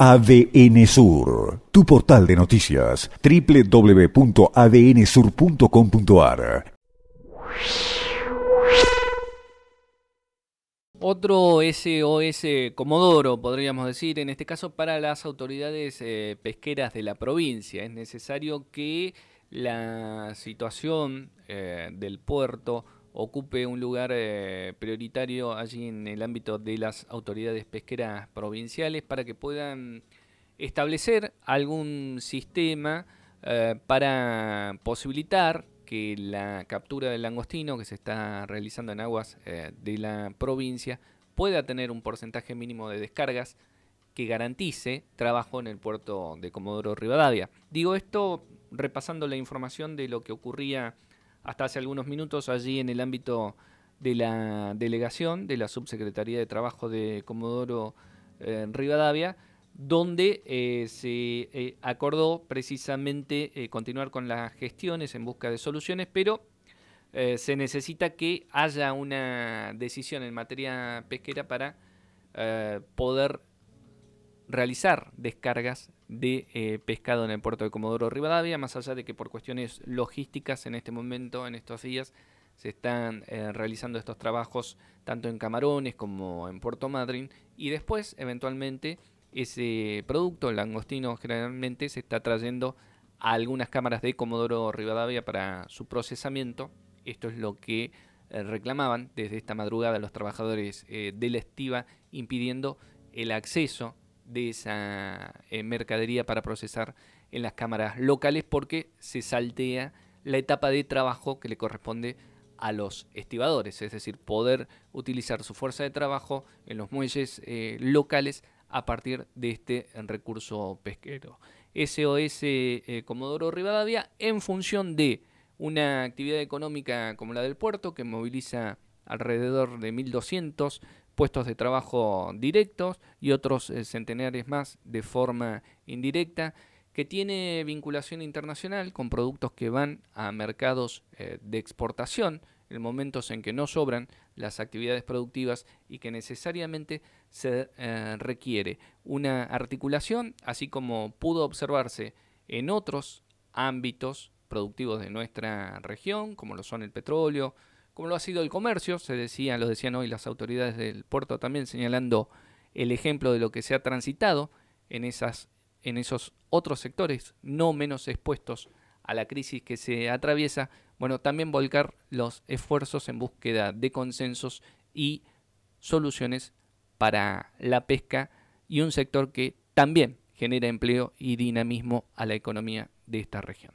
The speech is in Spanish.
ADN Sur, tu portal de noticias, www.adnsur.com.ar. Otro SOS Comodoro, podríamos decir, en este caso para las autoridades eh, pesqueras de la provincia. Es necesario que la situación eh, del puerto ocupe un lugar eh, prioritario allí en el ámbito de las autoridades pesqueras provinciales para que puedan establecer algún sistema eh, para posibilitar que la captura del langostino que se está realizando en aguas eh, de la provincia pueda tener un porcentaje mínimo de descargas que garantice trabajo en el puerto de Comodoro Rivadavia. Digo esto repasando la información de lo que ocurría hasta hace algunos minutos allí en el ámbito de la delegación de la Subsecretaría de Trabajo de Comodoro eh, Rivadavia, donde eh, se eh, acordó precisamente continuar con las gestiones en busca de soluciones, pero se necesita que haya una decisión en materia pesquera para poder realizar descargas de eh, pescado en el puerto de Comodoro Rivadavia, más allá de que por cuestiones logísticas en este momento, en estos días, se están eh, realizando estos trabajos tanto en Camarones como en Puerto Madryn y después eventualmente ese producto, el langostino generalmente se está trayendo a algunas cámaras de Comodoro Rivadavia para su procesamiento. Esto es lo que eh, reclamaban desde esta madrugada los trabajadores de la estiva impidiendo el acceso de esa eh, mercadería para procesar en las cámaras locales porque se saltea la etapa de trabajo que le corresponde a los estibadores, es decir, poder utilizar su fuerza de trabajo en los muelles eh, locales a partir de este recurso pesquero. SOS eh, Comodoro Rivadavia en función de una actividad económica como la del puerto que moviliza alrededor de 1.200 puestos de trabajo directos y otros eh, centenares más de forma indirecta, que tiene vinculación internacional con productos que van a mercados eh, de exportación en momentos en que no sobran las actividades productivas y que necesariamente se eh, requiere una articulación, así como pudo observarse en otros ámbitos productivos de nuestra región, como lo son el petróleo, como lo ha sido el comercio, se decía, lo decían hoy las autoridades del puerto también señalando el ejemplo de lo que se ha transitado en esas en esos otros sectores no menos expuestos a la crisis que se atraviesa, bueno, también volcar los esfuerzos en búsqueda de consensos y soluciones para la pesca y un sector que también genera empleo y dinamismo a la economía de esta región.